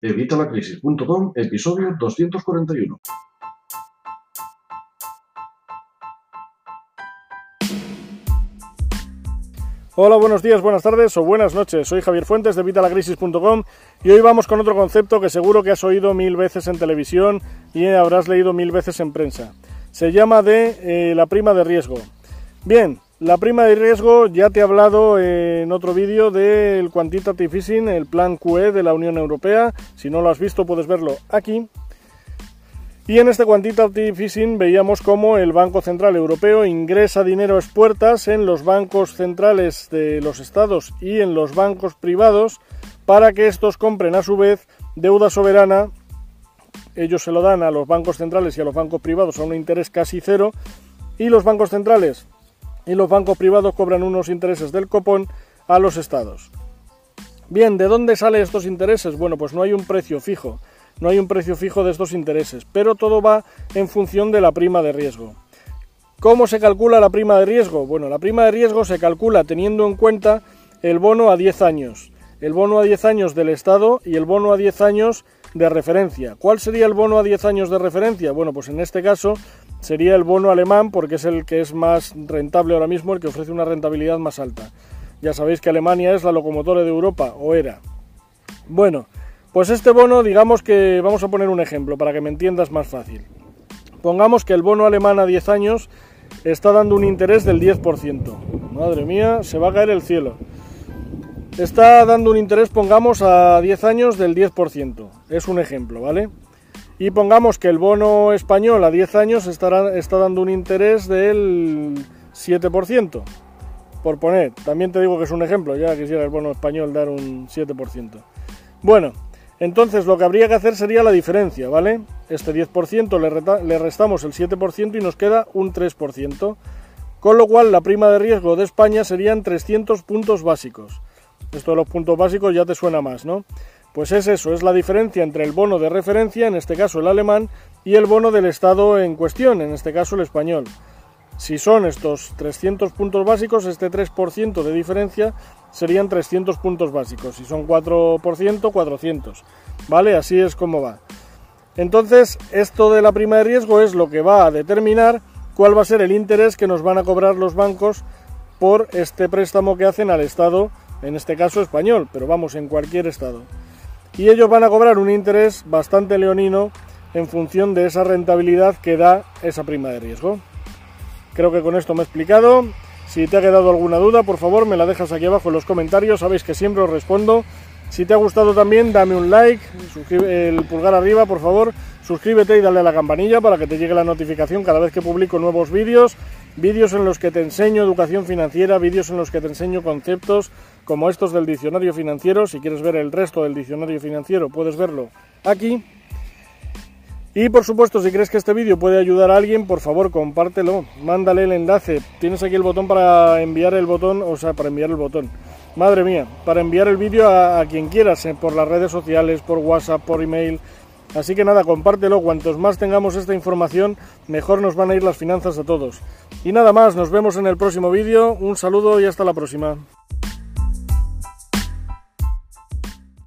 Evitalacrisis.com, episodio 241. Hola, buenos días, buenas tardes o buenas noches. Soy Javier Fuentes de Vitalacrisis.com y hoy vamos con otro concepto que seguro que has oído mil veces en televisión y habrás leído mil veces en prensa. Se llama de eh, la prima de riesgo. Bien, la prima de riesgo ya te he hablado en otro vídeo del Quantitative Easing, el plan QE de la Unión Europea. Si no lo has visto puedes verlo aquí. Y en este Quantitative Easing veíamos cómo el Banco Central Europeo ingresa dinero a expuertas en los bancos centrales de los estados y en los bancos privados para que estos compren a su vez deuda soberana. Ellos se lo dan a los bancos centrales y a los bancos privados a un interés casi cero y los bancos centrales y los bancos privados cobran unos intereses del copón a los estados. Bien, ¿de dónde salen estos intereses? Bueno, pues no hay un precio fijo, no hay un precio fijo de estos intereses, pero todo va en función de la prima de riesgo. ¿Cómo se calcula la prima de riesgo? Bueno, la prima de riesgo se calcula teniendo en cuenta el bono a 10 años, el bono a 10 años del Estado y el bono a 10 años de referencia. ¿Cuál sería el bono a 10 años de referencia? Bueno, pues en este caso sería el bono alemán porque es el que es más rentable ahora mismo, el que ofrece una rentabilidad más alta. Ya sabéis que Alemania es la locomotora de Europa, o era. Bueno, pues este bono, digamos que vamos a poner un ejemplo para que me entiendas más fácil. Pongamos que el bono alemán a 10 años está dando un interés del 10%. Madre mía, se va a caer el cielo. Está dando un interés, pongamos, a 10 años del 10%. Es un ejemplo, ¿vale? Y pongamos que el bono español a 10 años estará, está dando un interés del 7%. Por poner, también te digo que es un ejemplo, ya quisiera el bono español dar un 7%. Bueno, entonces lo que habría que hacer sería la diferencia, ¿vale? Este 10% le, le restamos el 7% y nos queda un 3%. Con lo cual la prima de riesgo de España serían 300 puntos básicos. Esto de los puntos básicos ya te suena más, ¿no? Pues es eso, es la diferencia entre el bono de referencia, en este caso el alemán, y el bono del Estado en cuestión, en este caso el español. Si son estos 300 puntos básicos, este 3% de diferencia serían 300 puntos básicos. Si son 4%, 400. ¿Vale? Así es como va. Entonces, esto de la prima de riesgo es lo que va a determinar cuál va a ser el interés que nos van a cobrar los bancos por este préstamo que hacen al Estado, en este caso español, pero vamos, en cualquier Estado y ellos van a cobrar un interés bastante leonino en función de esa rentabilidad que da esa prima de riesgo. Creo que con esto me he explicado. Si te ha quedado alguna duda, por favor me la dejas aquí abajo en los comentarios, sabéis que siempre os respondo. Si te ha gustado también, dame un like, el pulgar arriba, por favor, suscríbete y dale a la campanilla para que te llegue la notificación cada vez que publico nuevos vídeos, vídeos en los que te enseño educación financiera, vídeos en los que te enseño conceptos como estos del diccionario financiero. Si quieres ver el resto del diccionario financiero, puedes verlo aquí. Y por supuesto, si crees que este vídeo puede ayudar a alguien, por favor, compártelo, mándale el enlace. Tienes aquí el botón para enviar el botón, o sea, para enviar el botón Madre mía, para enviar el vídeo a, quien quieras, eh, por las redes sociales, por WhatsApp, por email. Así que nada, compártelo, cuantos más tengamos esta información, mejor nos van a ir las finanzas a todos. Y nada más, nos vemos en el próximo vídeo, un saludo y hasta la próxima.